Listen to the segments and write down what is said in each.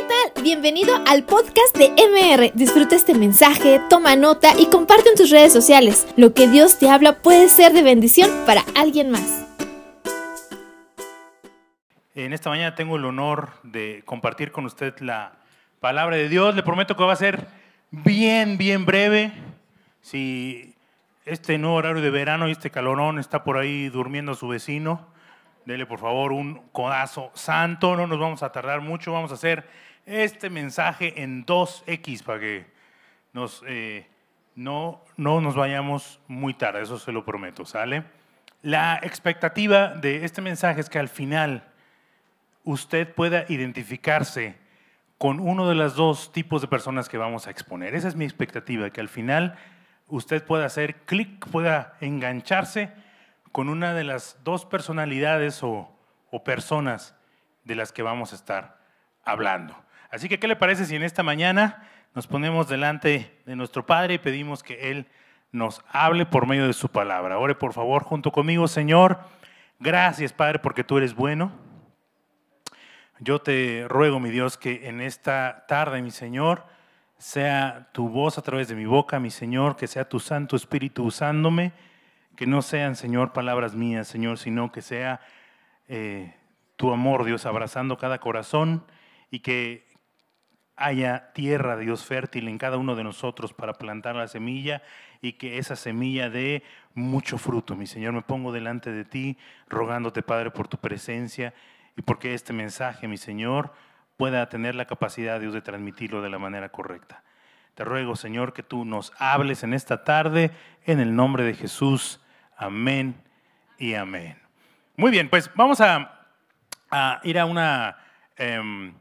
¿qué tal? Bienvenido al podcast de MR. Disfruta este mensaje, toma nota y comparte en tus redes sociales. Lo que Dios te habla puede ser de bendición para alguien más. En esta mañana tengo el honor de compartir con usted la palabra de Dios. Le prometo que va a ser bien, bien breve. Si este nuevo horario de verano y este calorón está por ahí durmiendo a su vecino, dele por favor un codazo santo. No nos vamos a tardar mucho. Vamos a hacer este mensaje en 2X para que eh, no, no nos vayamos muy tarde. Eso se lo prometo, ¿sale? La expectativa de este mensaje es que al final usted pueda identificarse con uno de los dos tipos de personas que vamos a exponer. Esa es mi expectativa, que al final usted pueda hacer clic, pueda engancharse con una de las dos personalidades o, personas de las que vamos a estar hablando. Así que, ¿qué le parece si en esta mañana nos ponemos delante de nuestro Padre y pedimos que Él nos hable por medio de su palabra? Ore por favor junto conmigo, Señor. Gracias, Padre, porque tú eres bueno. Yo te ruego, mi Dios, que en esta tarde, mi Señor, sea tu voz a través de mi boca, mi Señor, que sea tu Santo Espíritu usándome, que no sean, Señor, palabras mías, Señor, sino que sea eh, tu amor, Dios, abrazando cada corazón y que haya tierra, Dios, fértil en cada uno de nosotros para plantar la semilla y que esa semilla dé mucho fruto. Mi Señor, me pongo delante de ti, rogándote, Padre, por tu presencia y porque este mensaje, mi Señor, pueda tener la capacidad, Dios, de transmitirlo de la manera correcta. Te ruego, Señor, que tú nos hables en esta tarde, en el nombre de Jesús. Amén y amén. Muy bien, pues vamos a, ir a una em,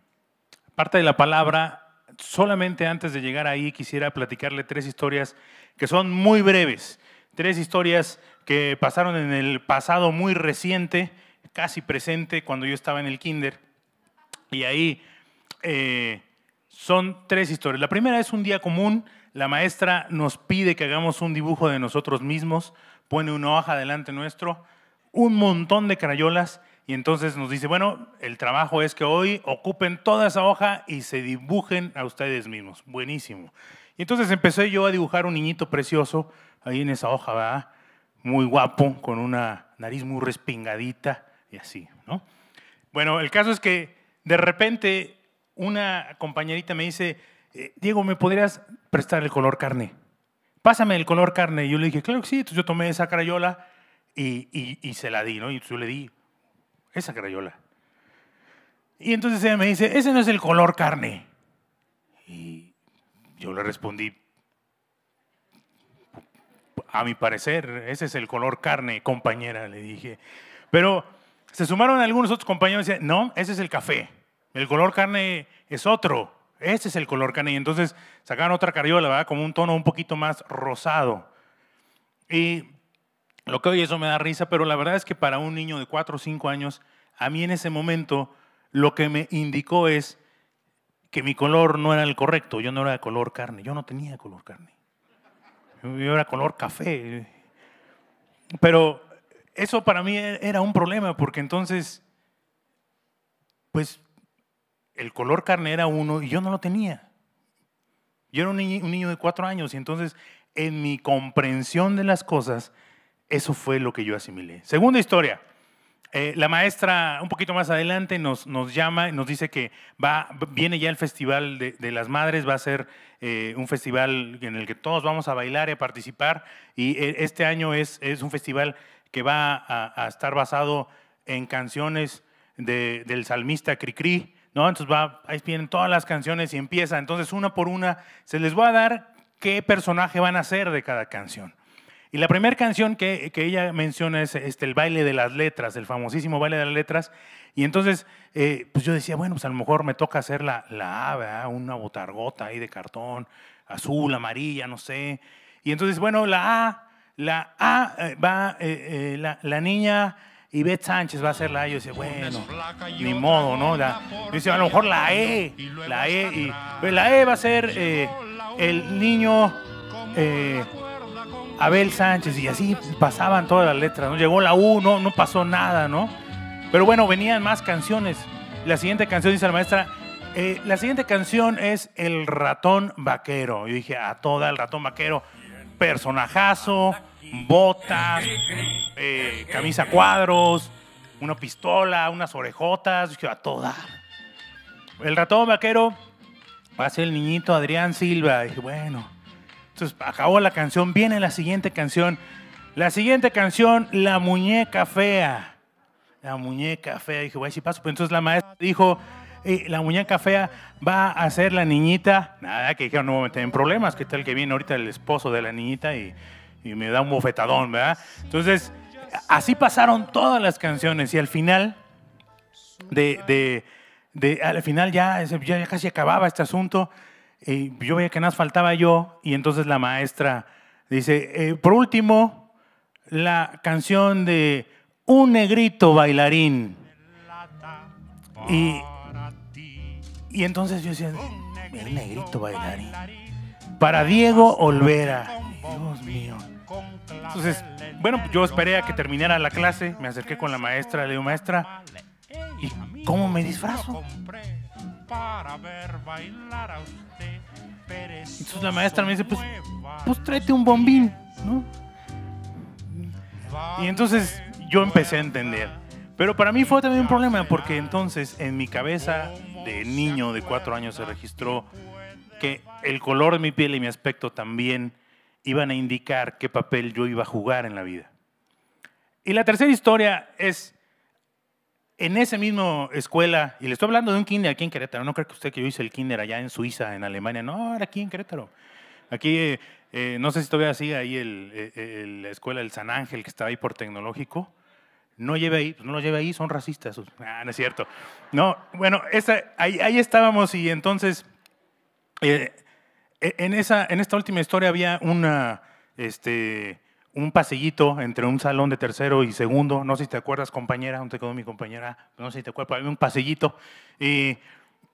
parte de la palabra. Solamente antes de llegar ahí quisiera platicarle tres historias que son muy breves. Tres historias que pasaron en el pasado muy reciente casi presente cuando yo estaba en el kinder. Y ahí eh, son tres historias. La primera es un día común. La maestra nos pide que hagamos un dibujo de nosotros mismos, pone una hoja delante nuestro, un montón de crayolas y entonces nos dice, bueno, el trabajo es que hoy ocupen toda esa hoja y se dibujen a ustedes mismos. Buenísimo. Y entonces empecé yo a dibujar un niñito precioso ahí en esa hoja, ¿verdad? Muy guapo, con una nariz muy respingadita y así, ¿no? Bueno, el caso es que de repente una compañerita me dice, eh, Diego, ¿me podrías prestar el color carne? Pásame el color carne. Y yo le dije, claro que sí. Entonces yo tomé esa crayola y, y, se la di, ¿no? Y yo le di esa crayola. Y entonces ella me dice, ese no es el color carne. Y yo le respondí, a mi parecer, ese es el color carne, compañera, le dije. Pero se sumaron algunos otros compañeros y decían, no, ese es el café, el color carne es otro, ese es el color carne. Y entonces sacaron otra cariola, ¿verdad? Como un tono un poquito más rosado. Y lo que hoy eso me da risa, pero la verdad es que para un niño de 4 o 5 años, a mí en ese momento lo que me indicó es que mi color no era el correcto, yo no era de color carne, yo no tenía color carne. Yo era color café. Pero eso para mí era un problema porque entonces, pues el color carne era uno y yo no lo tenía. Yo era un niño, de cuatro años y entonces en mi comprensión de las cosas, eso fue lo que yo asimilé. Segunda historia. Eh, la maestra, un poquito más adelante, nos, llama y nos dice que va, viene ya el Festival de, las Madres, va a ser eh, un festival en el que todos vamos a bailar y a participar. Y eh, este año es, es un festival que va a, estar basado en canciones del salmista Cricri, ¿no? Entonces va, ahí vienen todas las canciones y empieza. Entonces, una por una, se les va a dar qué personaje van a ser de cada canción. Y la primera canción que, que, ella menciona es este, el baile de las letras, el famosísimo baile de las letras. Y entonces, eh, pues yo decía, bueno, pues a lo mejor me toca hacer la, la A, una botargota ahí de cartón, azul, amarilla, no sé. Y entonces, bueno, la A la A eh, va, eh, eh, la, niña Ivette Sánchez va a ser la A. Yo decía, bueno, ni modo, ¿no? La, yo a lo mejor la E, la E, y pues la E va a ser el niño Abel Sánchez, y así pasaban todas las letras, ¿no? Llegó la U, no, no pasó nada, ¿no? Pero bueno, venían más canciones. La siguiente canción dice la maestra, Eh, la siguiente canción es El ratón vaquero. Yo dije, a toda el ratón vaquero, personajazo, botas, eh, camisa cuadros, una pistola, unas orejotas. Dije, a toda. El ratón vaquero va a ser el niñito Adrián Silva. dije, bueno. Entonces acabó la canción, viene la siguiente canción. La siguiente canción, La muñeca fea. La muñeca fea. Dije, voy a paso. Entonces la maestra dijo, eh, la muñeca fea va a ser la niñita. Nada, que dijeron, no me en problemas. ¿Qué tal que viene ahorita el esposo de la niñita y, me da un bofetadón, verdad? Entonces, así pasaron todas las canciones y al final, de, de, al final ya, ya casi acababa este asunto. Y yo veía que nada faltaba yo y entonces la maestra dice, eh, por último, la canción de Un negrito bailarín. Y y entonces yo decía, el negrito bailarín. Para Diego Olvera. Dios mío. Entonces, bueno, yo esperé a que terminara la clase, me acerqué con la maestra, le digo, maestra, ¿y cómo me disfrazo? Entonces la maestra me dice, pues, pues tráete un bombín, ¿no? Y entonces yo empecé a entender. Pero para mí fue también un problema porque entonces en mi cabeza de niño de cuatro años se registró que el color de mi piel y mi aspecto también iban a indicar qué papel yo iba a jugar en la vida. Y la tercera historia es en esa misma escuela, y le estoy hablando de un kinder aquí en Querétaro, no creo que usted que yo hice el kinder allá en Suiza, en Alemania, no, era aquí en Querétaro. Aquí, eh, eh, no sé si todavía sigue ahí el, la escuela del San Ángel que está ahí por tecnológico no lleve ahí, pues no lo lleve ahí, son racistas. Ah, no es cierto. No, bueno, ahí, estábamos y entonces eh, e, en, esa, en esta última historia había una, este, un pasillito entre un salón de tercero y segundo. No sé si te acuerdas, compañera, ¿dónde quedó mi compañera? No sé si te acuerdas, había un pasillito. Y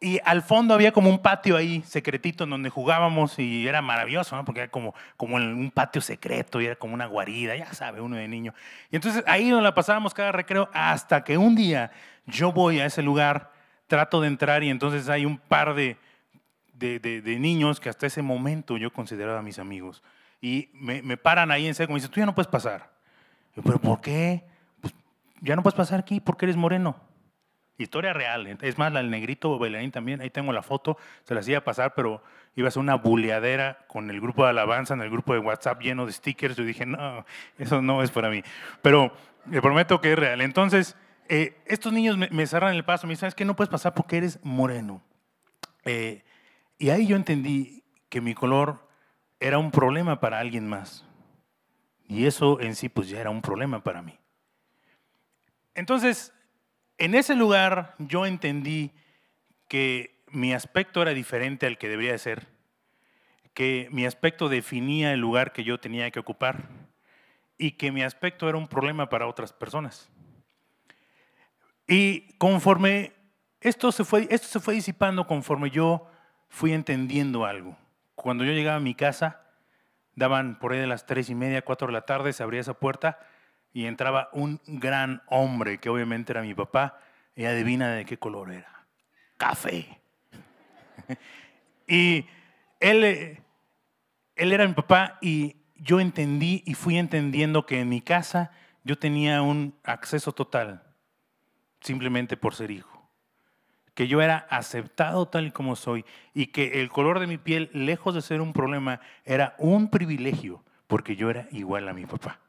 y al fondo había como un patio ahí secretito en donde jugábamos y era maravilloso, porque era como, como un patio secreto y era como una guarida, ya sabe, uno de niño. Y entonces ahí nos la pasábamos cada recreo hasta que un día yo voy a ese lugar, trato de entrar y entonces hay un par de, de, de, niños que hasta ese momento yo consideraba mis amigos. Y me, me paran ahí en seco y me dicen, tú ya no puedes pasar. Yo, ¿pero por qué? Pues ya no puedes pasar aquí porque eres moreno. Historia real. Es más, el negrito bailarín también, ahí tengo la foto, se las iba a pasar, pero iba a ser una buleadera con el grupo de alabanza en el grupo de WhatsApp lleno de stickers. Yo dije, no, eso no es para mí. Pero le prometo que es real. Entonces, eh, estos niños me, cerran el paso, me dicen, es que no puedes pasar porque eres moreno. Eh, y ahí yo entendí que mi color era un problema para alguien más. Y eso en sí, pues ya era un problema para mí. Entonces, en ese lugar yo entendí que mi aspecto era diferente al que debería ser, que mi aspecto definía el lugar que yo tenía que ocupar y que mi aspecto era un problema para otras personas. Y conforme esto se fue, esto se fue disipando, conforme yo fui entendiendo algo. Cuando yo llegaba a mi casa, daban por ahí de las tres y media, cuatro de la tarde, se abría esa puerta y entraba un gran hombre, que obviamente era mi papá, y adivina de qué color era. Café. y él, él era mi papá y yo entendí y fui entendiendo que en mi casa yo tenía un acceso total, simplemente por ser hijo. Que yo era aceptado tal como soy y que el color de mi piel, lejos de ser un problema, era un privilegio, porque yo era igual a mi papá.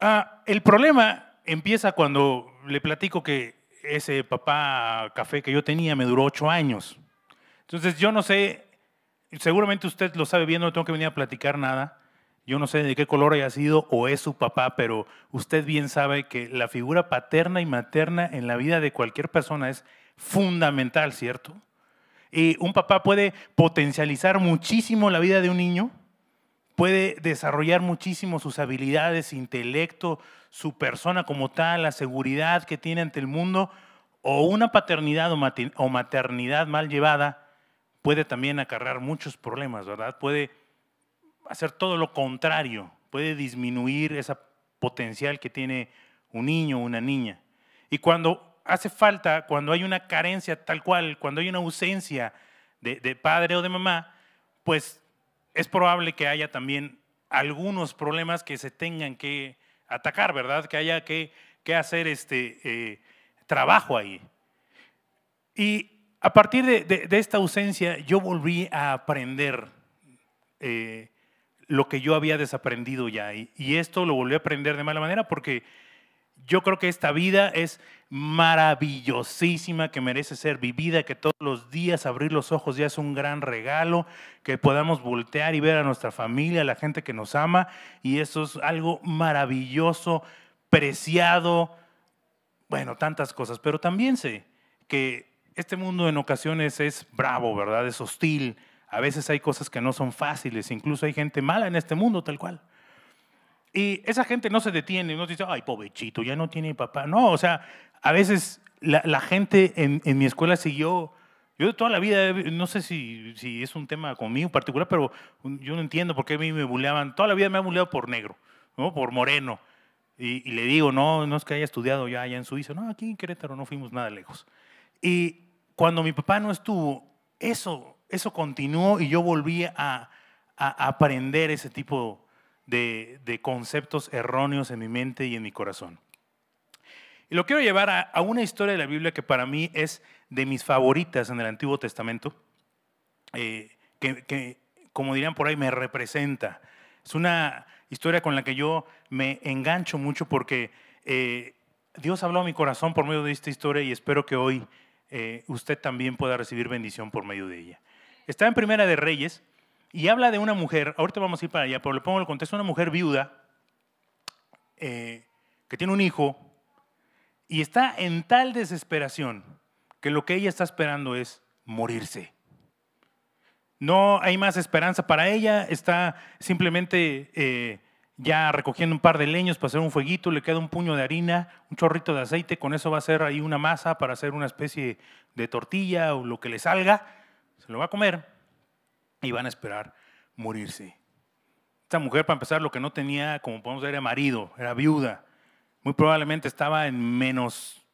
Ah, el problema empieza cuando le platico que ese papá café que yo tenía me duró ocho años. Entonces yo no sé, seguramente usted lo sabe bien, no tengo que venir a platicar nada. Yo no sé de qué color haya sido o es su papá, pero usted bien sabe que la figura paterna y materna en la vida de cualquier persona es fundamental, ¿cierto? Y un papá puede potencializar muchísimo la vida de un niño puede desarrollar muchísimo sus habilidades, intelecto, su persona como tal, la seguridad que tiene ante el mundo, o una paternidad o maternidad mal llevada puede también acarrear muchos problemas, ¿verdad? Puede hacer todo lo contrario, puede disminuir ese potencial que tiene un niño o una niña. Y cuando hace falta cuando hay una carencia tal cual, cuando hay una ausencia de, de padre o de mamá, pues es probable que haya también algunos problemas que se tengan que atacar, ¿verdad? Que haya que, que hacer este eh, trabajo ahí. Y a partir de, esta ausencia, yo volví a aprender eh, lo que yo había desaprendido ya. Y, esto lo volví a aprender de mala manera porque yo creo que esta vida es maravillosísima, que merece ser vivida, que todos los días abrir los ojos ya es un gran regalo, que podamos voltear y ver a nuestra familia, a la gente que nos ama, y eso es algo maravilloso, preciado, bueno, tantas cosas, pero también sé que este mundo en ocasiones es bravo, ¿verdad? Es hostil, a veces hay cosas que no son fáciles, incluso hay gente mala en este mundo tal cual. Y esa gente no se detiene, no dice, ay, pobrecito, ya no tiene papá. No, o sea, a veces la, gente en, mi escuela siguió, yo toda la vida, no sé si, si es un tema conmigo particular, pero yo no entiendo por qué a mí me buleaban. Toda la vida me han buleado por negro, ¿no? por moreno. Y, le digo, no, no es que haya estudiado ya allá en Suiza, no, aquí en Querétaro no fuimos nada lejos. Y cuando mi papá no estuvo, eso, eso continuó y yo volví a, aprender ese tipo de, conceptos erróneos en mi mente y en mi corazón. Y lo quiero llevar a, una historia de la Biblia que para mí es de mis favoritas en el Antiguo Testamento, eh, que, como dirían por ahí, me representa. Es una historia con la que yo me engancho mucho porque eh, Dios habló a mi corazón por medio de esta historia y espero que hoy eh, usted también pueda recibir bendición por medio de ella. Está en Primera de Reyes, y habla de una mujer, ahorita vamos a ir para allá, pero le pongo el contexto, una mujer viuda eh, que tiene un hijo y está en tal desesperación que lo que ella está esperando es morirse. No hay más esperanza para ella, está simplemente eh, ya recogiendo un par de leños para hacer un fueguito, le queda un puño de harina, un chorrito de aceite, con eso va a hacer ahí una masa para hacer una especie de tortilla o lo que le salga, se lo va a comer y van a esperar morirse. Esta mujer, para empezar, lo que no tenía, como podemos ver, era marido, era viuda. Muy probablemente estaba en menos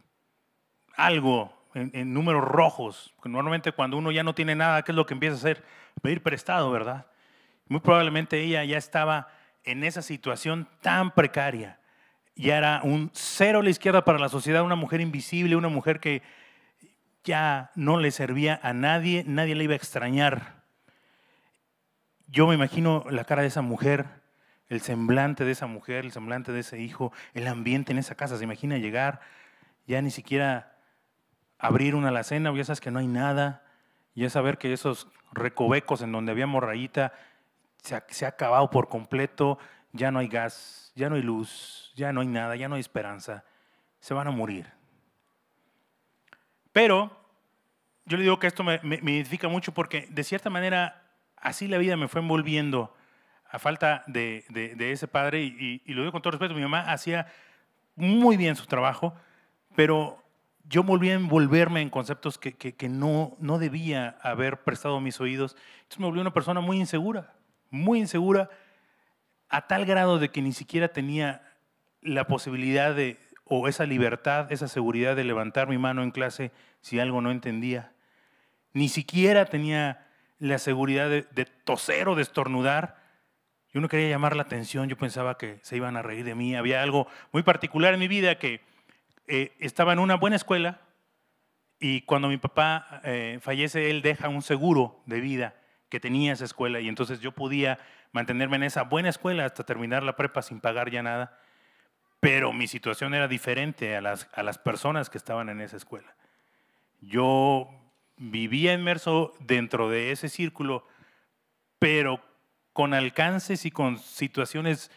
algo, en, números rojos. Normalmente cuando uno ya no tiene nada, ¿qué es lo que empieza a hacer? Pedir prestado, ¿verdad? Muy probablemente ella ya estaba en esa situación tan precaria. Ya era un cero a la izquierda para la sociedad, una mujer invisible, una mujer que ya no le servía a nadie, nadie le iba a extrañar yo me imagino la cara de esa mujer, el semblante de esa mujer, el semblante de ese hijo, el ambiente en esa casa. Se imagina llegar, ya ni siquiera abrir una alacena, ya sabes que no hay nada, ya saber que esos recovecos en donde había morrayita se ha, se ha acabado por completo, ya no hay gas, ya no hay luz, ya no hay nada, ya no hay esperanza, se van a morir. Pero yo le digo que esto me, me, identifica mucho porque de cierta manera así la vida me fue envolviendo a falta de, ese padre, y, lo digo con todo respeto, mi mamá hacía muy bien su trabajo, pero yo volví a envolverme en conceptos que, no, no debía haber prestado mis oídos. Entonces me volví una persona muy insegura, muy insegura, a tal grado de que ni siquiera tenía la posibilidad de, o esa libertad, esa seguridad de levantar mi mano en clase si algo no entendía. Ni siquiera tenía la seguridad de, toser o de estornudar. Yo no quería llamar la atención, yo pensaba que se iban a reír de mí. Había algo muy particular en mi vida que eh, estaba en una buena escuela y cuando mi papá eh, fallece, él deja un seguro de vida que tenía esa escuela y entonces yo podía mantenerme en esa buena escuela hasta terminar la prepa sin pagar ya nada. Pero mi situación era diferente a las, a las personas que estaban en esa escuela. Yo vivía inmerso dentro de ese círculo, pero con alcances y con situaciones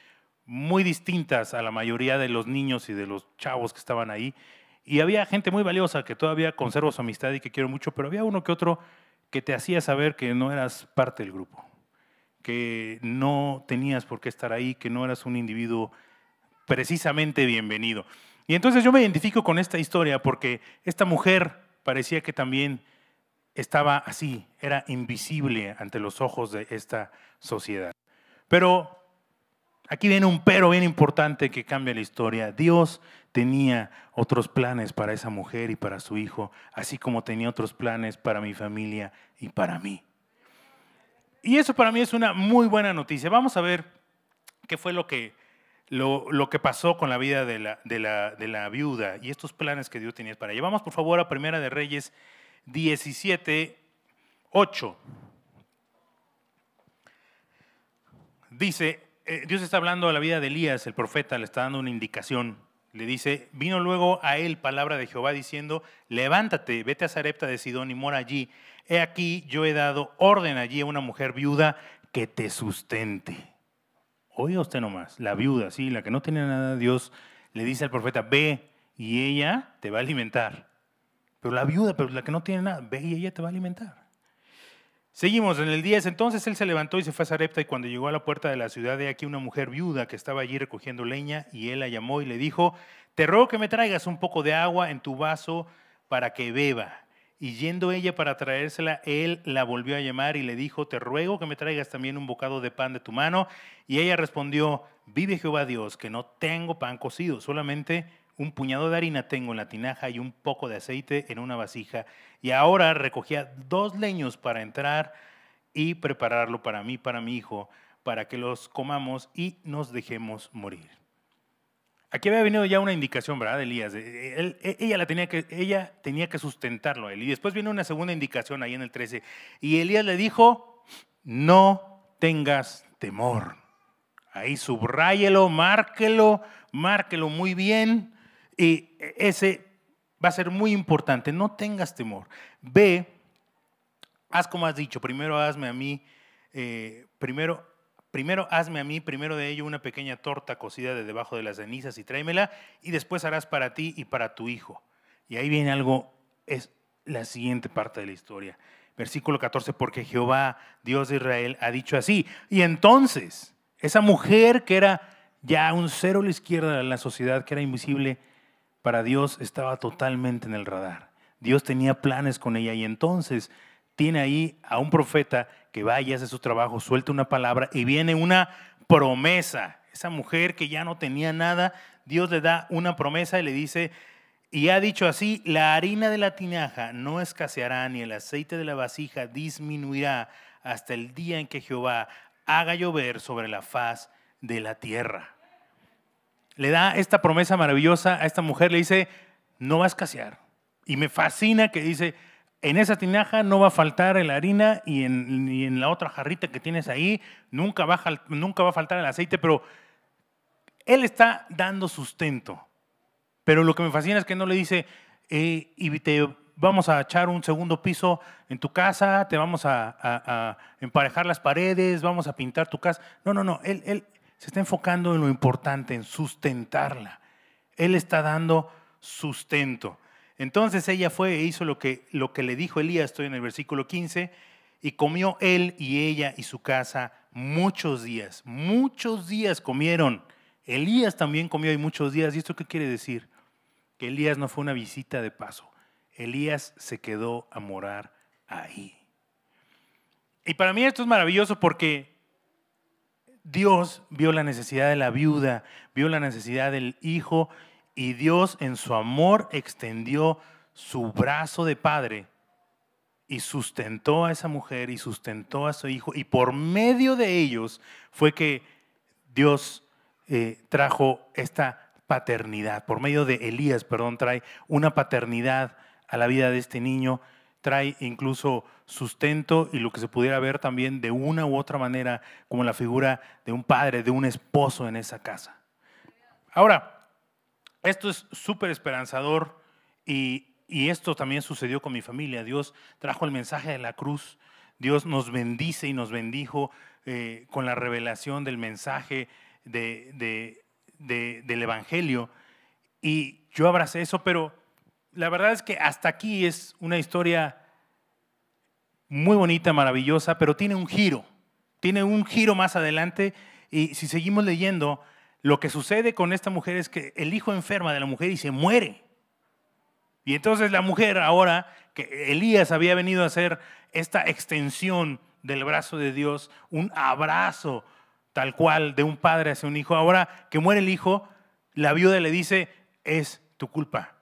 muy distintas a la mayoría de los niños y de los chavos que estaban ahí. Y había gente muy valiosa que todavía conservo su amistad y que quiero mucho, pero había uno que otro que te hacía saber que no eras parte del grupo, que no tenías por qué estar ahí, que no eras un individuo precisamente bienvenido. Y entonces yo me identifico con esta historia porque esta mujer parecía que también estaba así, era invisible ante los ojos de esta sociedad. Pero aquí viene un pero bien importante que cambia la historia. Dios tenía otros planes para esa mujer y para su hijo, así como tenía otros planes para mi familia y para mí. Y eso para mí es una muy buena noticia. Vamos a ver qué fue lo que, lo, que pasó con la vida de la, de, la, viuda y estos planes que Dios tenía para ella. Vamos por favor a Primera de Reyes 17, 8. Dice, eh, Dios está hablando a la vida de Elías, el profeta, le está dando una indicación. Le dice, vino luego a él palabra de Jehová diciendo, levántate, vete a Sarepta de Sidón y mora allí he aquí yo he dado orden allí a una mujer viuda que te sustente. Oiga usted nomás, la viuda, sí, la que no tiene nada, Dios le dice al profeta, ve y ella te va a alimentar. Pero la viuda, pero la que no tiene nada, ve y ella te va a alimentar. Seguimos en el 10. Entonces él se levantó y se fue a Sarepta y cuando llegó a la puerta de la ciudad, de aquí una mujer viuda que estaba allí recogiendo leña y él la llamó y le dijo, te ruego que me traigas un poco de agua en tu vaso para que beba. Y yendo ella para traérsela, él la volvió a llamar y le dijo, te ruego que me traigas también un bocado de pan de tu mano. Y ella respondió, vive Jehová Dios, que no tengo pan cocido, solamente un puñado de harina tengo en la tinaja y un poco de aceite en una vasija. Y ahora recogía dos leños para entrar y prepararlo para mí, para mi hijo, para que los comamos y nos dejemos morir. Aquí había venido ya una indicación, ¿verdad? Elías. E, ella, la tenía que, ella tenía que sustentarlo a él. Y después viene una segunda indicación ahí en el 13. Y Elías le dijo, no tengas temor. Ahí subráyelo, márquelo, márquelo muy bien. Y ese va a ser muy importante. No tengas temor. Ve, haz como has dicho. Primero hazme a mí, eh, primero Primero hazme a mí, primero de ello, una pequeña torta cocida de debajo de las cenizas y tráemela, y después harás para ti y para tu hijo. Y ahí viene algo, es la siguiente parte de la historia. Versículo 14, porque Jehová, Dios de Israel, ha dicho así. Y entonces, esa mujer que era ya un cero a la izquierda de la sociedad, que era invisible, para Dios estaba totalmente en el radar. Dios tenía planes con ella y entonces tiene ahí a un profeta que vaya, y hace su trabajo, suelta una palabra y viene una promesa. Esa mujer que ya no tenía nada, Dios le da una promesa y le dice, y ha dicho así, la harina de la tinaja no escaseará ni el aceite de la vasija disminuirá hasta el día en que Jehová haga llover sobre la faz de la tierra. Le da esta promesa maravillosa a esta mujer, le dice, no va a escasear. Y me fascina que dice, en esa tinaja no va a faltar la harina y en, la otra jarrita que tienes ahí nunca va, a, nunca va a faltar el aceite, pero Él está dando sustento. Pero lo que me fascina es que no le dice, eh, y te vamos a echar un segundo piso en tu casa, te vamos a, emparejar las paredes, vamos a pintar tu casa. No, no, no, él, él se está enfocando en lo importante, en sustentarla. Él está dando sustento. Entonces ella fue e hizo lo que, lo que le dijo Elías, estoy en el versículo 15, y comió él y ella y su casa muchos días, muchos días comieron. Elías también comió y muchos días. ¿Y esto qué quiere decir? Que Elías no fue una visita de paso. Elías se quedó a morar ahí. Y para mí esto es maravilloso porque Dios vio la necesidad de la viuda, vio la necesidad del hijo y Dios en su amor extendió su brazo de padre y sustentó a esa mujer y sustentó a su hijo. Y por medio de ellos fue que Dios eh, trajo esta paternidad. Por medio de Elías, perdón, trae una paternidad a la vida de este niño. Trae incluso sustento y lo que se pudiera ver también de una u otra manera como la figura de un padre, de un esposo en esa casa. Ahora, esto es súper esperanzador y, esto también sucedió con mi familia. Dios trajo el mensaje de la cruz. Dios nos bendice y nos bendijo eh, con la revelación del mensaje del Evangelio. Y yo abracé eso, pero la verdad es que hasta aquí es una historia muy bonita, maravillosa, pero tiene un giro. Tiene un giro más adelante. Y si seguimos leyendo, lo que sucede con esta mujer es que el hijo enferma de la mujer y se muere. Y entonces la mujer ahora, que Elías había venido a hacer esta extensión del brazo de Dios, un abrazo tal cual de un padre hacia un hijo, ahora que muere el hijo, la viuda le dice, es tu culpa.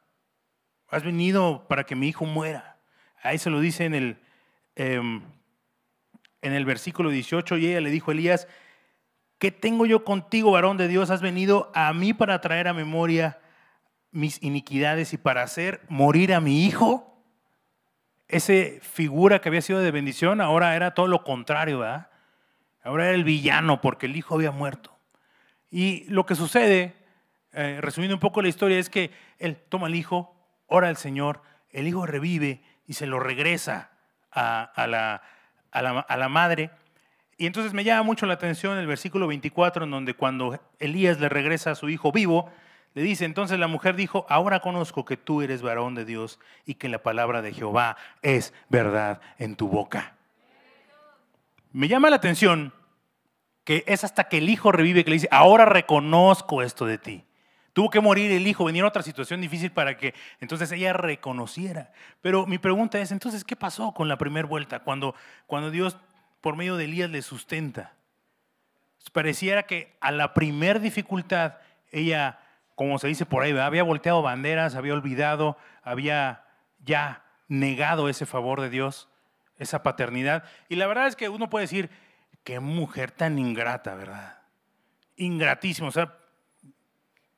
Has venido para que mi hijo muera. Ahí se lo dice en el, em, en el versículo 18 y ella le dijo a Elías, ¿qué tengo yo contigo, varón de Dios? Has venido a mí para traer a memoria mis iniquidades y para hacer morir a mi hijo. Ese figura que había sido de bendición ahora era todo lo contrario, ¿verdad? Ahora era el villano porque el hijo había muerto. Y lo que sucede, eh, resumiendo un poco la historia, es que él toma al hijo, ora al Señor, el hijo revive y se lo regresa a, la, a la madre. Y entonces me llama mucho la atención el versículo 24, en donde cuando Elías le regresa a su hijo vivo, le dice, entonces la mujer dijo, ahora conozco que tú eres varón de Dios y que la palabra de Jehová es verdad en tu boca. Me llama la atención que es hasta que el hijo revive que le dice, ahora reconozco esto de ti. Tuvo que morir el hijo, venir a otra situación difícil para que entonces ella reconociera. Pero mi pregunta es, entonces, ¿qué pasó con la primera vuelta? Cuando, cuando Dios, por medio de Elías, le sustenta. Pareciera que a la primer dificultad, ella, como se dice por ahí, había volteado banderas, había olvidado, había ya negado ese favor de Dios esa paternidad. Y la verdad es que uno puede decir, qué mujer tan ingrata, ¿verdad? Ingratísimo. O sea,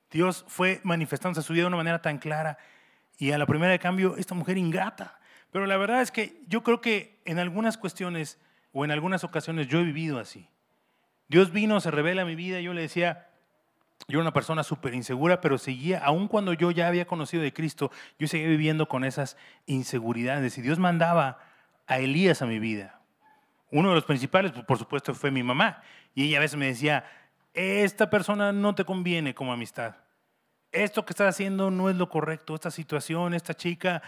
Dios fue manifestándose a su vida de una manera tan clara y a la primera de cambio, esta mujer ingrata. Pero la verdad es que yo creo que en algunas cuestiones o en algunas ocasiones yo he vivido así. Dios vino, se revela a mi vida, yo le decía, yo era una persona súper insegura, pero seguía, aun cuando yo ya había conocido de Cristo, yo seguía viviendo con esas inseguridades. Y Dios mandaba a Elías a mi vida. Uno de los principales, pues, por supuesto, fue mi mamá. Y ella a veces me decía, esta persona no te conviene como amistad. Esto que estás haciendo no es lo correcto. Esta situación, esta chica,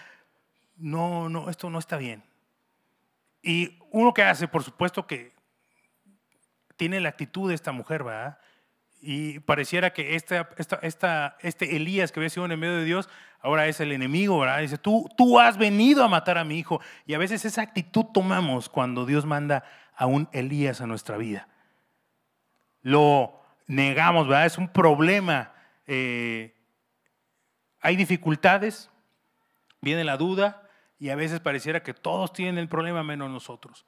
no, no, esto no está bien. Y uno que hace, por supuesto que tiene la actitud de esta mujer, ¿verdad? Y pareciera que esta, esta, este Elías que había sido en medio de Dios, ahora es el enemigo, ¿verdad? Dice, tú, tú has venido a matar a mi hijo. Y a veces esa actitud tomamos cuando Dios manda a un Elías a nuestra vida. Lo negamos, ¿verdad? Es un problema. Eh, hay dificultades, viene la duda y a veces pareciera que todos tienen el problema menos nosotros.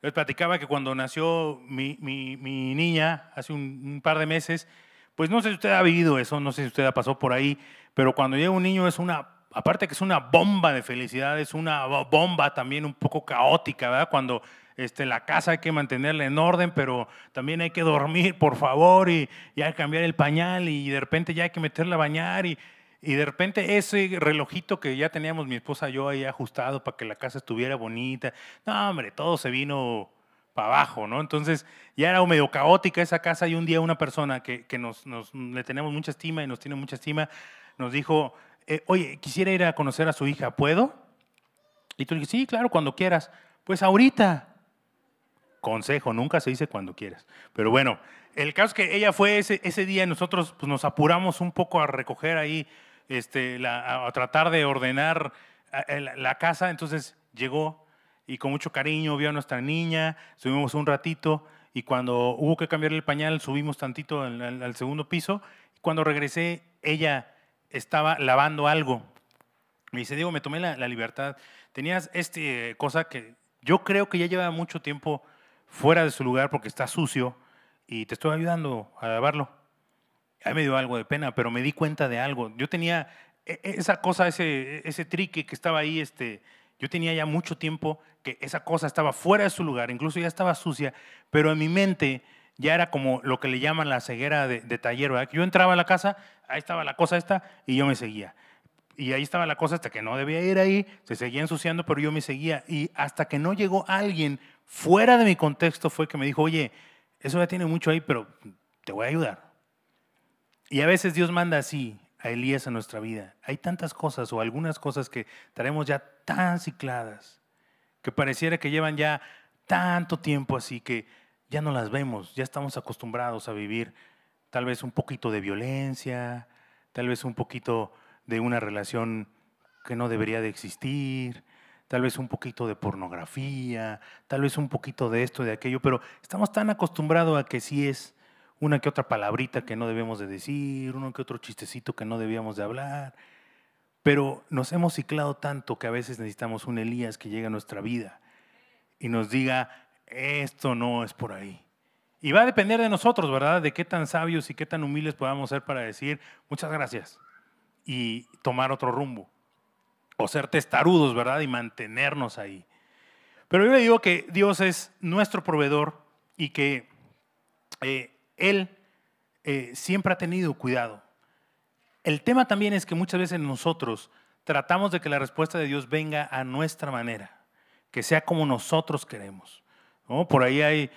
Les platicaba que cuando nació mi, niña hace un, par de meses, pues no sé si usted ha vivido eso, no sé si usted ha pasado por ahí, pero cuando llega un niño es una, aparte que es una bomba de felicidad, es una bomba también un poco caótica, ¿verdad? Cuando este, la casa hay que mantenerla en orden, pero también hay que dormir, por favor, y, y hay cambiar el pañal, y de repente ya hay que meterla a bañar, y, y de repente ese relojito que ya teníamos mi esposa y yo ahí ajustado para que la casa estuviera bonita, no hombre, todo se vino para abajo, ¿no? Entonces ya era medio caótica esa casa y un día una persona que, que nos, nos, le tenemos mucha estima y nos tiene mucha estima, nos dijo, eh, oye, quisiera ir a conocer a su hija, ¿puedo? Y tú dijiste, sí, claro, cuando quieras. Pues ahorita. Consejo, nunca se dice cuando quieras. Pero bueno, el caso es que ella fue ese, ese día nosotros pues, nos apuramos un poco a recoger ahí este, a, tratar de ordenar la, casa. Entonces llegó y con mucho cariño vio a nuestra niña, subimos un ratito y cuando hubo que cambiar el pañal subimos tantito al, segundo piso. Cuando regresé, ella estaba lavando algo. Me dice, Diego, me tomé la, libertad. Tenías este cosa que yo creo que ya lleva mucho tiempo fuera de su lugar porque está sucio y te estoy ayudando a lavarlo. Ahí me dio algo de pena, pero me di cuenta de algo. Yo tenía e, e, esa cosa, ese, ese trique que estaba ahí, este, yo tenía ya mucho tiempo que esa cosa estaba fuera de su lugar, incluso ya estaba sucia, pero en mi mente ya era como lo que le llaman la ceguera de, taller, ¿verdad? Yo entraba a la casa, ahí estaba la cosa esta y yo me seguía. Y ahí estaba la cosa hasta que no debía ir ahí, se seguía ensuciando, pero yo me seguía. Y hasta que no llegó alguien fuera de mi contexto fue que me dijo, oye, eso ya tiene mucho ahí, pero te voy a ayudar. Y a veces Dios manda así a Elías a nuestra vida. Hay tantas cosas o algunas cosas que traemos ya tan cicladas, que pareciera que llevan ya tanto tiempo así que ya no las vemos, ya estamos acostumbrados a vivir tal vez un poquito de violencia, tal vez un poquito de una relación que no debería de existir, tal vez un poquito de pornografía, tal vez un poquito de esto, de aquello, pero estamos tan acostumbrados a que si es una que otra palabrita que no debemos de decir, uno que otro chistecito que no debíamos de hablar. Pero nos hemos ciclado tanto que a veces necesitamos un Elías que llegue a nuestra vida y nos diga, esto no es por ahí. Y va a depender de nosotros, ¿verdad? De qué tan sabios y qué tan humildes podamos ser para decir, muchas gracias, y tomar otro rumbo. O ser testarudos, ¿verdad? Y mantenernos ahí. Pero yo le digo que Dios es nuestro proveedor y que eh, Él eh, siempre ha tenido cuidado. El tema también es que muchas veces nosotros tratamos de que la respuesta de Dios venga a nuestra manera, que sea como nosotros queremos. Por ahí hay,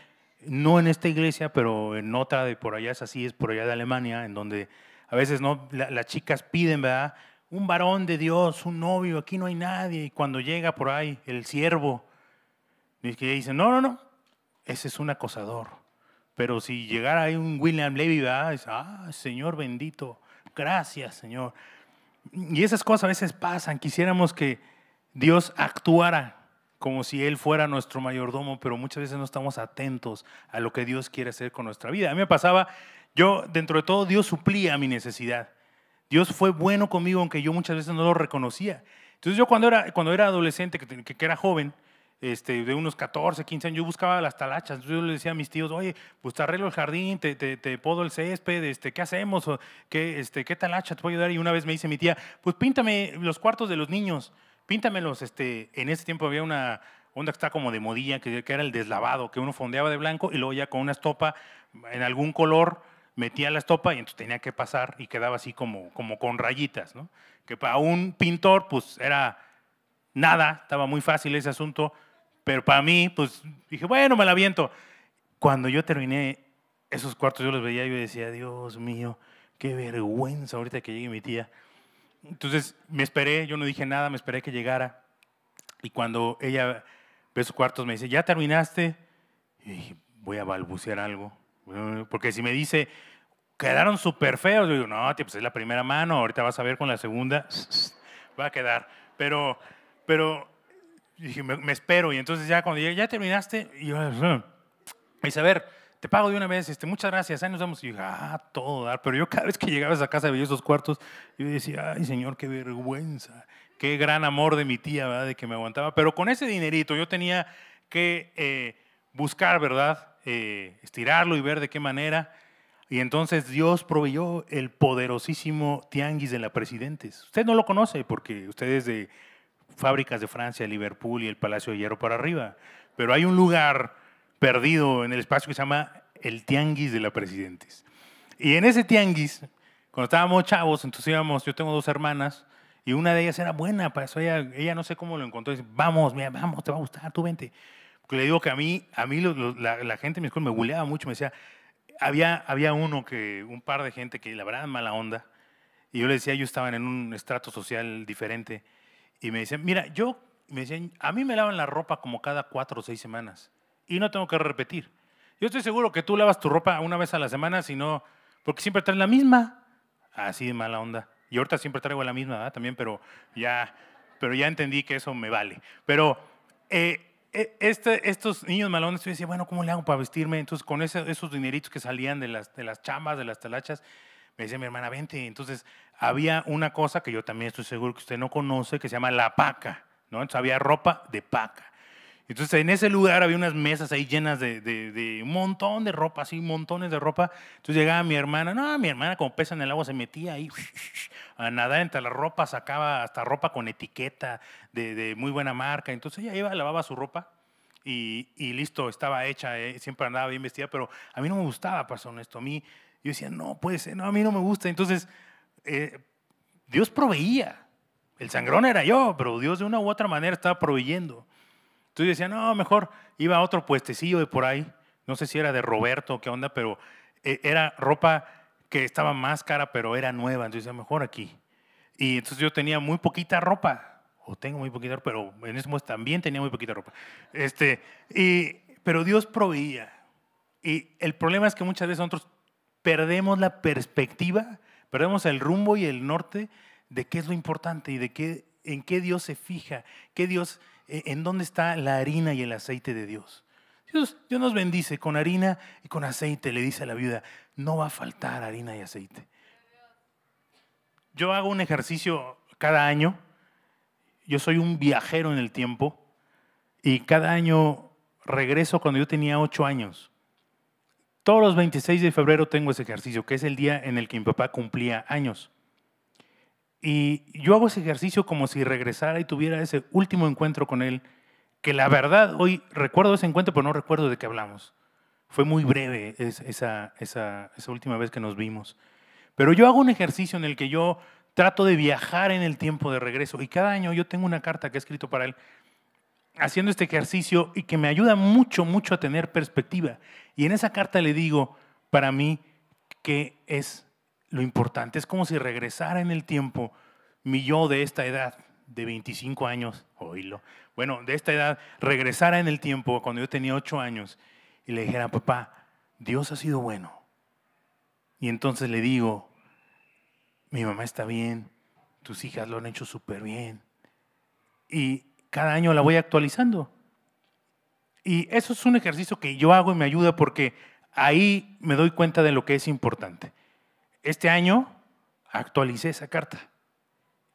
no en esta iglesia, pero en otra de por allá es así, es por allá de Alemania, en donde a veces no las chicas piden, ¿verdad? Un varón de Dios, un novio, aquí no hay nadie. Y cuando llega por ahí el siervo, dicen, no, no, no, ese es un acosador. Pero si llegara ahí un William Levy, ¿verdad? ah, Señor bendito, gracias, Señor. Y esas cosas a veces pasan. Quisiéramos que Dios actuara como si Él fuera nuestro mayordomo, pero muchas veces no estamos atentos a lo que Dios quiere hacer con nuestra vida. A mí me pasaba, yo dentro de todo, Dios suplía mi necesidad. Dios fue bueno conmigo, aunque yo muchas veces no lo reconocía. Entonces yo cuando era, cuando era adolescente, que, que era joven, este, de unos 14, 15 años, yo buscaba las talachas. Yo le decía a mis tíos, oye, pues te arreglo el jardín, te, te, te podo el césped, este, ¿qué hacemos? ¿Qué, este, ¿Qué talacha te puedo ayudar? Y una vez me dice mi tía, pues píntame los cuartos de los niños píntamelos, este, en ese tiempo había una onda que está como de modilla, que, era el deslavado, que uno fondeaba de blanco y luego ya con una estopa en algún color metía la estopa y entonces tenía que pasar y quedaba así como, como con rayitas, ¿no? Que para un pintor pues era nada, estaba muy fácil ese asunto, pero para mí pues dije, bueno, me la aviento. Cuando yo terminé esos cuartos yo los veía y yo decía, Dios mío, qué vergüenza ahorita que llegue mi tía. Entonces me esperé, yo no dije nada, me esperé que llegara. Y cuando ella ve sus cuartos me dice, ¿ya terminaste? Y dije, voy a balbucear algo. Porque si me dice, quedaron súper feos, yo digo, no, pues es la primera mano, ahorita vas a ver con la segunda, va a quedar. Pero, pero dije, me, espero. Y entonces ya cuando llegué, ¿ya terminaste? Y yo, me dice, a ver, te pago de una vez, este, muchas gracias, ahí nos vemos. Y yo, ah, todo. Pero yo cada vez que llegaba a esa casa veía esos cuartos, yo decía, ay, señor, qué vergüenza, qué gran amor de mi tía, ¿verdad? De que me aguantaba. Pero con ese dinerito yo tenía que eh, buscar, ¿verdad? Eh, estirarlo y ver de qué manera. Y entonces Dios proveyó el poderosísimo tianguis de la Presidentes. Usted no lo conoce porque usted es de fábricas de Francia, Liverpool y el Palacio de Hierro para arriba. Pero hay un lugar perdido en el espacio que se llama el Tianguis de la Presidentes. Y en ese Tianguis, cuando estábamos chavos, entonces íbamos, yo tengo dos hermanas, y una de ellas era buena para eso, ella, ella no sé cómo lo encontró, dice, vamos, mira, vamos, te va a gustar, tú vente. Le digo que a mí, a mí la, gente en mi escuela me buleaba mucho, me decía, había, había uno que, un par de gente que la verdad mala onda, y yo le decía, yo estaba en un estrato social diferente, y me decían, mira, yo, me decían, a mí me lavan la ropa como cada cuatro o seis semanas y no tengo que repetir. Yo estoy seguro que tú lavas tu ropa una vez a la semana, sino porque siempre traes la misma. Así de mala onda. Y ahorita siempre traigo la misma, ¿verdad? También, pero ya, pero ya entendí que eso me vale. Pero eh, eh, este, estos niños malones, yo decía, bueno, ¿cómo le hago para vestirme? Entonces, con esos dineritos que salían de las, de las chambas, de las talachas, me decía mi hermana, vente. Entonces, había una cosa que yo también estoy seguro que usted no conoce, que se llama la paca, ¿no? Entonces, había ropa de paca. Entonces en ese lugar había unas mesas ahí llenas de, un montón de ropa, así montones de ropa. Entonces llegaba mi hermana, no, mi hermana como pesa en el agua se metía ahí a nadar entre la ropa, sacaba hasta ropa con etiqueta de, muy buena marca. Entonces ella iba, lavaba su ropa y, listo, estaba hecha, eh, siempre andaba bien vestida, pero a mí no me gustaba, para ser honesto. A mí, yo decía, no, puede ser, no, a mí no me gusta. Entonces eh, Dios proveía. El sangrón era yo, pero Dios de una u otra manera estaba proveyendo. Entonces decía, no, mejor iba a otro puestecillo de por ahí, no sé si era de Roberto o qué onda, pero eh, era ropa que estaba más cara, pero era nueva, entonces decía, mejor aquí. Y entonces yo tenía muy poquita ropa, o tengo muy poquita ropa, pero en ese momento también tenía muy poquita ropa. Este, y, pero Dios proveía. Y el problema es que muchas veces nosotros perdemos la perspectiva, perdemos el rumbo y el norte de qué es lo importante y de qué, en qué Dios se fija, qué Dios e, ¿en dónde está la harina y el aceite de Dios? Dios, Dios nos bendice con harina y con aceite, le dice a la viuda, no va a faltar harina y aceite. Yo hago un ejercicio cada año, yo soy un viajero en el tiempo y cada año regreso cuando yo tenía ocho años. Todos los 26 de febrero tengo ese ejercicio, que es el día en el que mi papá cumplía años. Y yo hago ese ejercicio como si regresara y tuviera ese último encuentro con él, que la verdad, hoy recuerdo ese encuentro, pero no recuerdo de qué hablamos. Fue muy breve esa, esa, esa última vez que nos vimos. Pero yo hago un ejercicio en el que yo trato de viajar en el tiempo de regreso. Y cada año yo tengo una carta que he escrito para él haciendo este ejercicio y que me ayuda mucho, mucho a tener perspectiva. Y en esa carta le digo, para mí, que es lo importante. Es como si regresara en el tiempo mi yo de esta edad, de 25 años, oílo, bueno, de esta edad, regresara en el tiempo cuando yo tenía 8 años y le dijera, papá, Dios ha sido bueno. Y entonces le digo, mi mamá está bien, tus hijas lo han hecho súper bien. Y cada año la voy actualizando. Y eso es un ejercicio que yo hago y me ayuda porque ahí me doy cuenta de lo que es importante. Este año actualicé esa carta.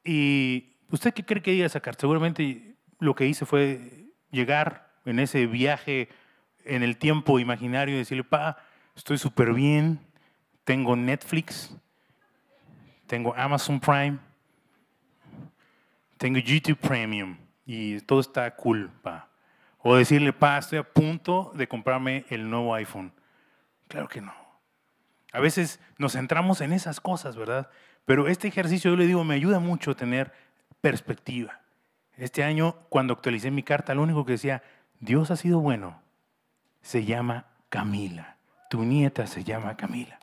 ¿Y usted qué cree que diga esa carta? Seguramente lo que hice fue llegar en ese viaje en el tiempo imaginario y decirle, pa, estoy súper bien, tengo Netflix, tengo Amazon Prime, tengo YouTube Premium y todo está cool. O decirle, pa, estoy a punto de comprarme el nuevo iPhone. Claro que no. A veces nos centramos en esas cosas, ¿verdad? Pero este ejercicio, yo le digo, me ayuda mucho a tener perspectiva. Este año, cuando actualicé mi carta, lo único que decía, Dios ha sido bueno, se llama Camila. Tu nieta se llama Camila.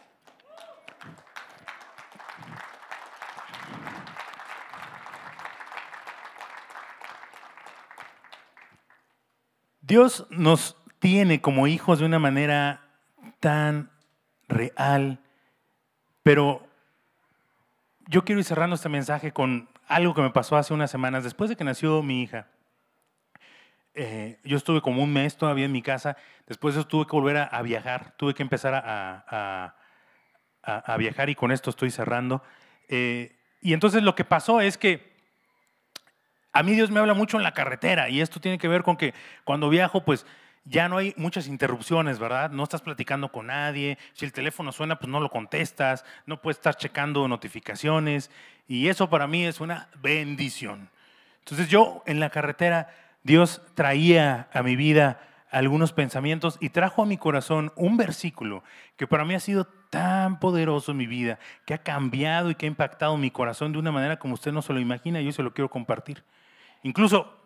Dios nos tiene como hijos de una manera tan real, pero yo quiero ir cerrando este mensaje con algo que me pasó hace unas semanas, después de que nació mi hija. Eh, yo estuve como un mes todavía en mi casa, después de eso tuve que volver a, viajar, tuve que empezar a, viajar y con esto estoy cerrando. Eh, y entonces lo que pasó es que a mí Dios me habla mucho en la carretera y esto tiene que ver con que cuando viajo, pues ya no hay muchas interrupciones, ¿verdad? No estás platicando con nadie, si el teléfono suena, pues no lo contestas, no puedes estar checando notificaciones y eso para mí es una bendición. Entonces yo en la carretera, Dios traía a mi vida algunos pensamientos y trajo a mi corazón un versículo que para mí ha sido tan poderoso en mi vida, que ha cambiado y que ha impactado mi corazón de una manera como usted no se lo imagina y yo se lo quiero compartir. Incluso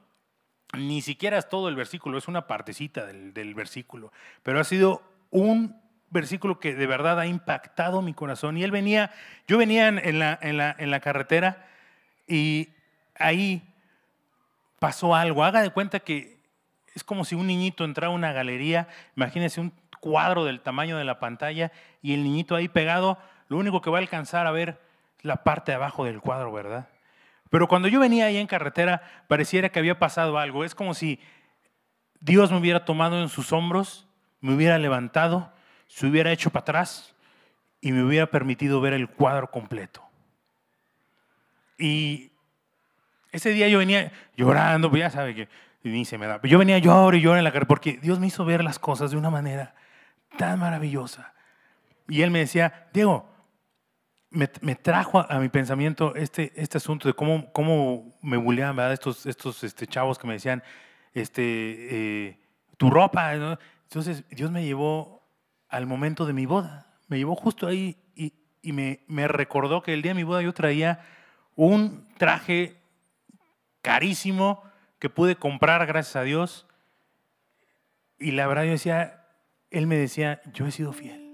ni siquiera es todo el versículo, es una partecita del, versículo, pero ha sido un versículo que de verdad ha impactado mi corazón. Y él venía, yo venía en la, carretera y ahí pasó algo. Haga de cuenta que es como si un niñito entrara a una galería, imagínese un cuadro del tamaño de la pantalla y el niñito ahí pegado, lo único que va a alcanzar a ver es la parte de abajo del cuadro, ¿verdad? Pero cuando yo venía ahí en carretera, pareciera que había pasado algo. Es como si Dios me hubiera tomado en sus hombros, me hubiera levantado, se hubiera hecho para atrás y me hubiera permitido ver el cuadro completo. Y ese día yo venía llorando, pues ya sabe que ni se me da. Yo venía llorando y llorando en la carretera porque Dios me hizo ver las cosas de una manera tan maravillosa. Y Él me decía, Diego, me, trajo a, mi pensamiento este, este asunto de cómo, cómo me bulleaban, ¿verdad? Estos, estos este, chavos que me decían, este, eh, tu ropa. Entonces Dios me llevó al momento de mi boda. Me llevó justo ahí y, y me, me, recordó que el día de mi boda yo traía un traje carísimo que pude comprar gracias a Dios. Y la verdad yo decía, Él me decía, yo he sido fiel.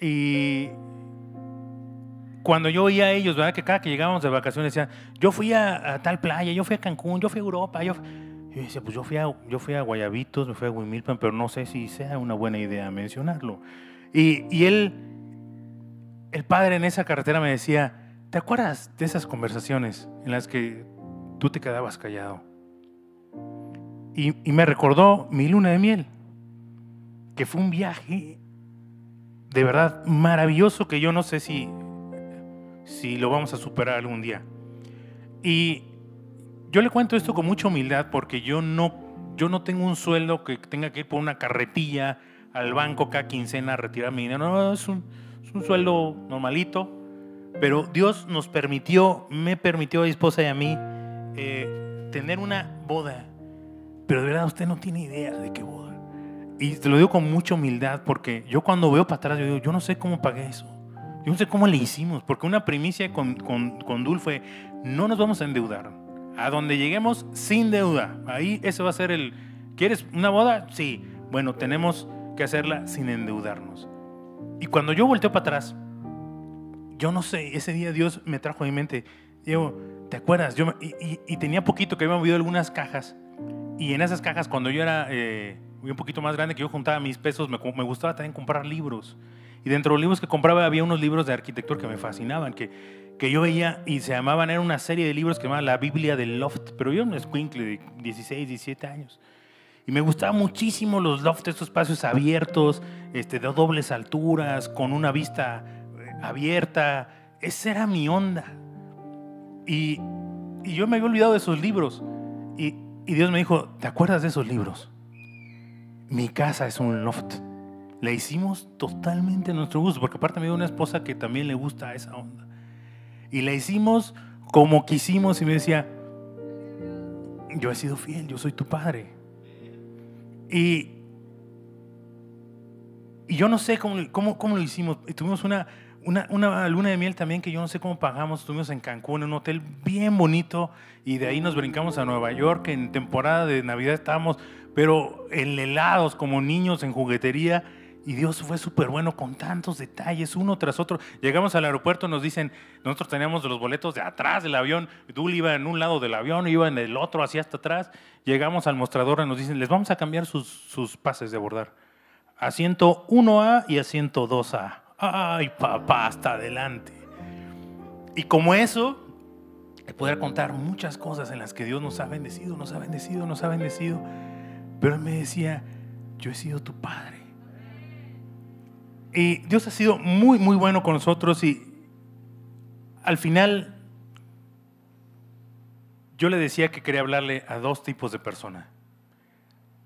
Y cuando yo oía a ellos, ¿verdad? Que cada que llegábamos de vacaciones decían, yo fui a, tal playa, yo fui a Cancún, yo fui a Europa, yo... yo decía, pues yo fui, a, yo fui a Guayabitos, me fui a Huimilpan, pero no sé si sea una buena idea mencionarlo. Y, y él, el padre en esa carretera me decía, ¿te acuerdas de esas conversaciones en las que tú te quedabas callado? Y, y me recordó mi luna de miel, que fue un viaje de verdad maravilloso que yo no sé si, si lo vamos a superar algún día. Y yo le cuento esto con mucha humildad porque yo no, yo no tengo un sueldo que tenga que ir por una carretilla al banco cada quincena a retirar mi dinero. No, es un, es un sueldo normalito. Pero Dios nos permitió, me permitió a mi esposa y a mí eh, tener una boda. Pero de verdad usted no tiene idea de qué boda. Y te lo digo con mucha humildad porque yo cuando veo para atrás, yo digo, yo no sé cómo pagué eso. Yo no sé cómo le hicimos, porque una primicia con, con, con Dul fue, no nos vamos a endeudar. A donde lleguemos sin deuda. Ahí ese va a ser el... ¿Quieres una boda? Sí. Bueno, tenemos que hacerla sin endeudarnos. Y cuando yo volteo para atrás, yo no sé, ese día Dios me trajo a mi mente, Diego, ¿te acuerdas? Yo, y, y, tenía poquito que había movido algunas cajas. Y en esas cajas, cuando yo era eh, un poquito más grande, que yo juntaba mis pesos, me, me gustaba también comprar libros. Y dentro de los libros que compraba había unos libros de arquitectura que me fascinaban, que, que yo veía y se llamaban, era una serie de libros que se llamaba La Biblia del Loft, pero yo era un escuincle de 16, 17 años. Y me gustaban muchísimo los lofts, estos espacios abiertos, este, de dobles alturas, con una vista eh, abierta. Esa era mi onda. Y, y yo me había olvidado de esos libros. Y, y Dios me dijo, ¿te acuerdas de esos libros? Mi casa es un loft la hicimos totalmente a nuestro gusto, porque aparte me dio una esposa que también le gusta esa onda. Y la hicimos como quisimos y me decía, yo he sido fiel, yo soy tu padre. Y, y yo no sé cómo, cómo, cómo lo hicimos. Y tuvimos una, una, una, luna de miel también que yo no sé cómo pagamos. Estuvimos en Cancún, en un hotel bien bonito, y de ahí nos brincamos a Nueva York. En temporada de Navidad estábamos, pero en helados, como niños en juguetería y Dios fue súper bueno con tantos detalles, uno tras otro. Llegamos al aeropuerto, nos dicen, nosotros teníamos los boletos de atrás del avión, Dul iba en un lado del avión, iba en el otro, así hasta atrás. Llegamos al mostrador y nos dicen, les vamos a cambiar sus, sus pases de abordar. Asiento 1A y asiento 2A. Ay, papá, hasta adelante. Y como eso, poder contar muchas cosas en las que Dios nos ha bendecido, nos ha bendecido, nos ha bendecido. Pero él me decía, yo he sido tu padre y Dios ha sido muy, muy bueno con nosotros y al final yo le decía que quería hablarle a dos tipos de personas.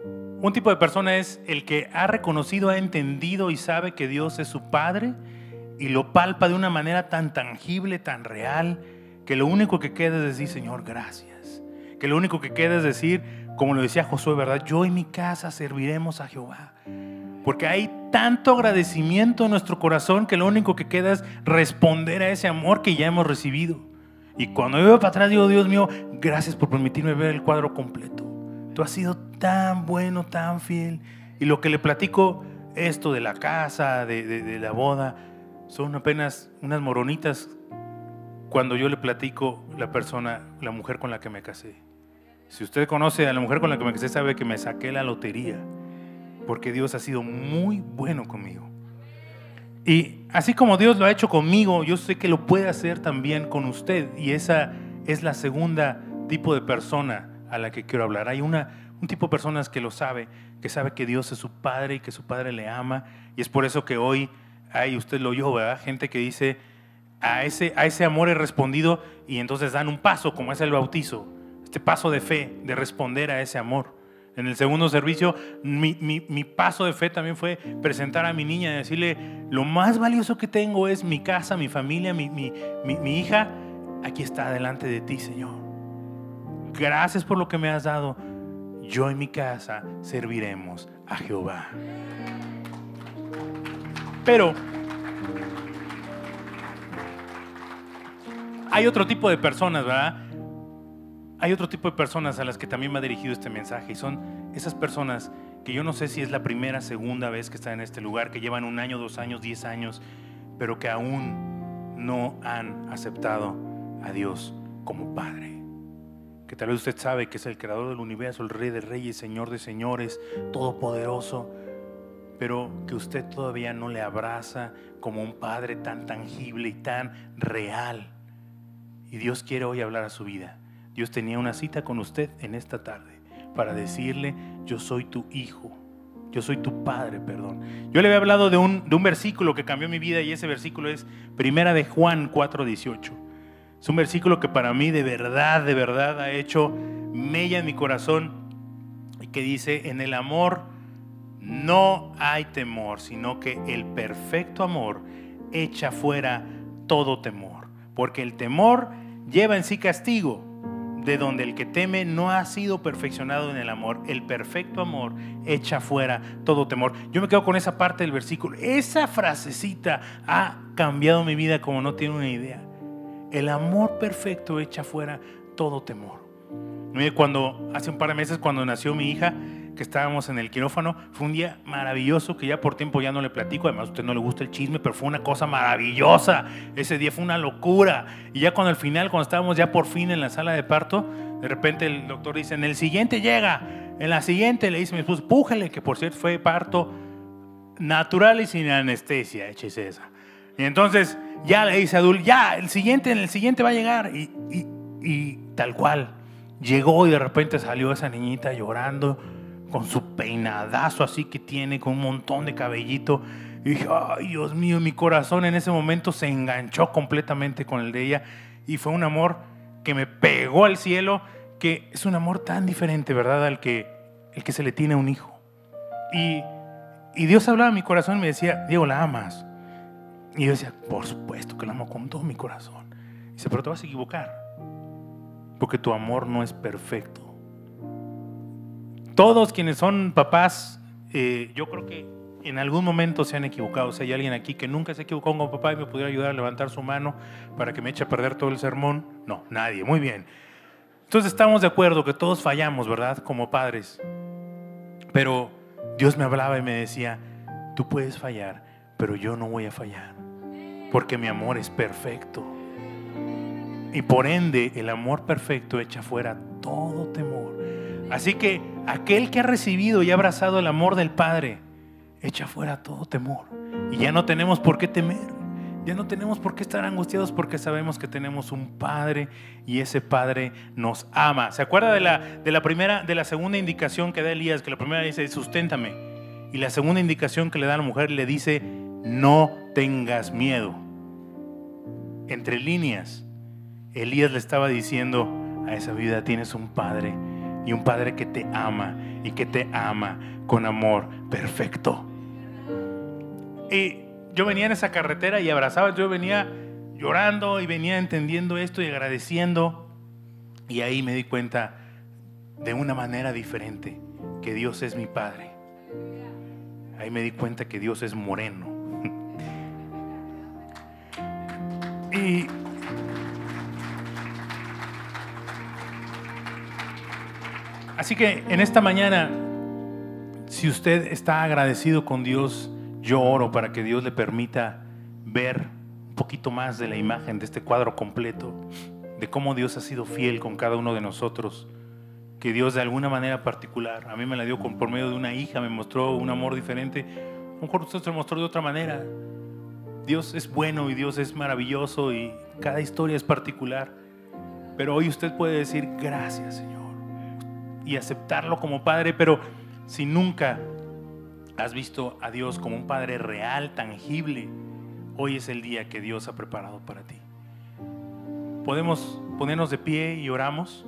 Un tipo de persona es el que ha reconocido, ha entendido y sabe que Dios es su Padre y lo palpa de una manera tan tangible, tan real, que lo único que queda es decir, Señor, gracias. Que lo único que queda es decir, como lo decía Josué, ¿verdad? Yo y mi casa serviremos a Jehová. Porque hay tanto agradecimiento en nuestro corazón que lo único que queda es responder a ese amor que ya hemos recibido. Y cuando yo veo para atrás digo, Dios mío, gracias por permitirme ver el cuadro completo. Tú has sido tan bueno, tan fiel. Y lo que le platico, esto de la casa, de, de la boda, son apenas unas moronitas cuando yo le platico la persona, la mujer con la que me casé. Si usted conoce a la mujer con la que me casé, sabe que me saqué la lotería porque Dios ha sido muy bueno conmigo. Y así como Dios lo ha hecho conmigo, yo sé que lo puede hacer también con usted. Y esa es la segunda tipo de persona a la que quiero hablar. Hay una, un tipo de personas que lo sabe, que sabe que Dios es su Padre y que su Padre le ama. Y es por eso que hoy hay, usted lo oyó, ¿verdad? Gente que dice, a ese, a ese amor he respondido y entonces dan un paso, como es el bautizo. Este paso de fe, de responder a ese amor. En el segundo servicio, mi, mi, paso de fe también fue presentar a mi niña y decirle, lo más valioso que tengo es mi casa, mi familia, mi, mi hija. Aquí está delante de ti, Señor. Gracias por lo que me has dado. Yo y mi casa serviremos a Jehová. Pero hay otro tipo de personas, ¿verdad? Hay otro tipo de personas a las que también me ha dirigido este mensaje y son esas personas que yo no sé si es la primera, segunda vez que están en este lugar, que llevan un año, dos años, diez años, pero que aún no han aceptado a Dios como Padre. Que tal vez usted sabe que es el creador del universo, el rey de reyes, señor de señores, todopoderoso, pero que usted todavía no le abraza como un Padre tan tangible y tan real. Y Dios quiere hoy hablar a su vida. Dios tenía una cita con usted en esta tarde para decirle, yo soy tu hijo, yo soy tu padre, perdón. Yo le había hablado de un, de un versículo que cambió mi vida y ese versículo es Primera de Juan 4:18. Es un versículo que para mí de verdad, de verdad ha hecho mella en mi corazón y que dice, en el amor no hay temor, sino que el perfecto amor echa fuera todo temor, porque el temor lleva en sí castigo, de donde el que teme no ha sido perfeccionado en el amor. El perfecto amor echa fuera todo temor. Yo me quedo con esa parte del versículo. Esa frasecita ha cambiado mi vida como no tiene una idea. El amor perfecto echa fuera todo temor. Cuando hace un par de meses, cuando nació mi hija, que estábamos en el quirófano. Fue un día maravilloso que ya por tiempo ya no le platico. Además, a usted no le gusta el chisme, pero fue una cosa maravillosa. Ese día fue una locura. Y ya cuando al final, cuando estábamos ya por fin en la sala de parto, de repente el doctor dice: En el siguiente llega. En la siguiente le dice mi esposo: Pújale, que por cierto fue parto natural y sin anestesia. Échese esa. Y entonces ya le dice a Dul: Ya, el siguiente, en el siguiente va a llegar. y, y tal cual. Llegó y de repente salió esa niñita llorando con su peinadazo así que tiene, con un montón de cabellito. Y dije, ay Dios mío, mi corazón en ese momento se enganchó completamente con el de ella. Y fue un amor que me pegó al cielo, que es un amor tan diferente, ¿verdad? Al que, el que se le tiene a un hijo. Y, y Dios hablaba a mi corazón y me decía, Diego, ¿la amas? Y yo decía, por supuesto que la amo con todo mi corazón. Y dice, pero te vas a equivocar, porque tu amor no es perfecto. Todos quienes son papás, eh, yo creo que en algún momento se han equivocado. Si hay alguien aquí que nunca se equivocó con papá y me pudiera ayudar a levantar su mano para que me eche a perder todo el sermón. No, nadie. Muy bien. Entonces estamos de acuerdo que todos fallamos, ¿verdad? Como padres. Pero Dios me hablaba y me decía, tú puedes fallar, pero yo no voy a fallar. Porque mi amor es perfecto. Y por ende, el amor perfecto echa fuera todo temor. Así que aquel que ha recibido y abrazado el amor del Padre, echa fuera todo temor. Y ya no tenemos por qué temer. Ya no tenemos por qué estar angustiados porque sabemos que tenemos un Padre y ese Padre nos ama. ¿Se acuerda de la, de la primera, de la segunda indicación que da Elías? Que la primera dice, susténtame. Y la segunda indicación que le da a la mujer le dice, no tengas miedo. Entre líneas, Elías le estaba diciendo a esa vida, tienes un Padre y un Padre que te ama y que te ama con amor perfecto. Y yo venía en esa carretera y abrazaba, yo venía llorando y venía entendiendo esto y agradeciendo. Y ahí me di cuenta de una manera diferente que Dios es mi Padre. Ahí me di cuenta que Dios es moreno. y Así que en esta mañana, si usted está agradecido con Dios, yo oro para que Dios le permita ver un poquito más de la imagen de este cuadro completo, de cómo Dios ha sido fiel con cada uno de nosotros, que Dios de alguna manera particular, a mí me la dio por medio de una hija, me mostró un amor diferente, a lo mejor usted se lo mostró de otra manera. Dios es bueno y Dios es maravilloso y cada historia es particular, pero hoy usted puede decir gracias Señor y aceptarlo como padre, pero si nunca has visto a Dios como un padre real, tangible, hoy es el día que Dios ha preparado para ti. Podemos ponernos de pie y oramos.